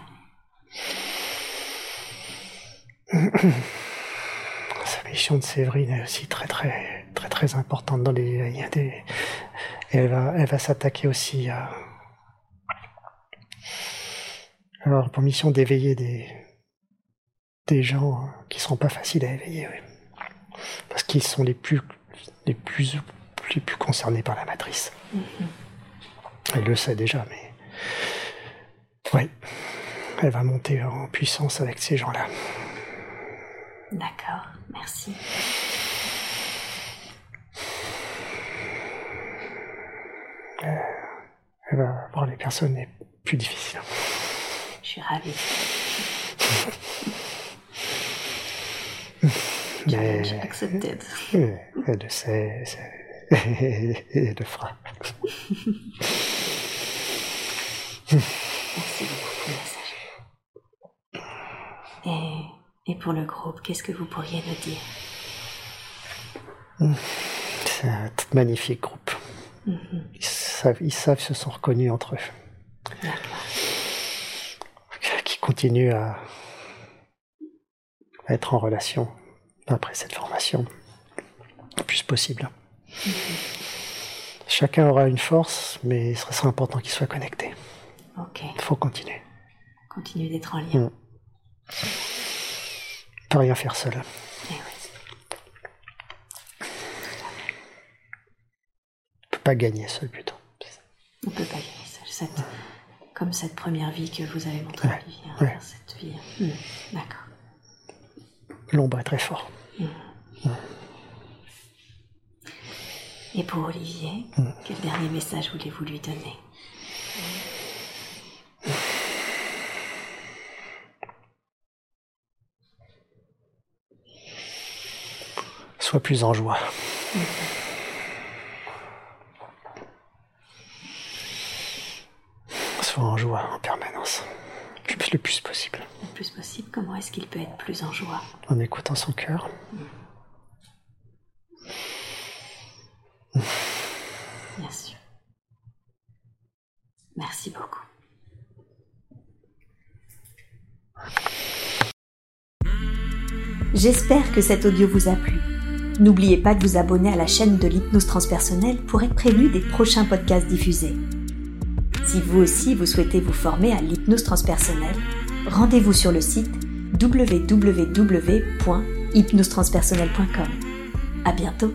Sa mission de Séverine est aussi très très très importante dans les. il y a des- et elle va elle va s'attaquer aussi à. Alors pour mission d'éveiller des des gens qui seront pas faciles à éveiller, oui. parce qu'ils sont les plus les plus les plus concernés par la matrice. Elle le sait déjà, mais oui, elle va monter en puissance avec ces gens-là. D'accord, merci. Elle va voir les personnes les plus difficiles. Je suis ravie. Mais accepted. euh, elle le sait, et elle le fera. Merci beaucoup pour le message. Et, et pour le groupe, qu'est-ce que vous pourriez nous dire? C'est un magnifique groupe. Ils savent, ils savent, se sont reconnus entre eux. Qui continuent à, à être en relation après cette formation le plus possible. Chacun aura une force, mais ce sera important qu'ils soient connectés. Il faut continuer. Continuez d'être en lien. Mm. On peut rien faire seul. Eh oui. On peut pas gagner seul plutôt. On peut pas seul. Cette, comme cette première vie que vous avez montrée, Ouais, Olivier. hein, ouais. Cette vie. Hmm, D'accord. L'ombre est très fort. Et pour Olivier, quel dernier message voulez-vous lui donner? Sois plus en joie. Sois en joie en permanence. Le plus- Le plus possible. Le plus possible, comment est-ce qu'il peut être plus en joie? En écoutant son cœur. Bien sûr. Merci beaucoup. J'espère que cet audio vous a plu. N'oubliez pas de vous abonner à la chaîne de l'hypnose transpersonnelle pour être prévenu des prochains podcasts diffusés. Si vous aussi vous souhaitez vous former à l'hypnose transpersonnelle, rendez-vous sur le site www.hypnosetranspersonnelle.com. À bientôt.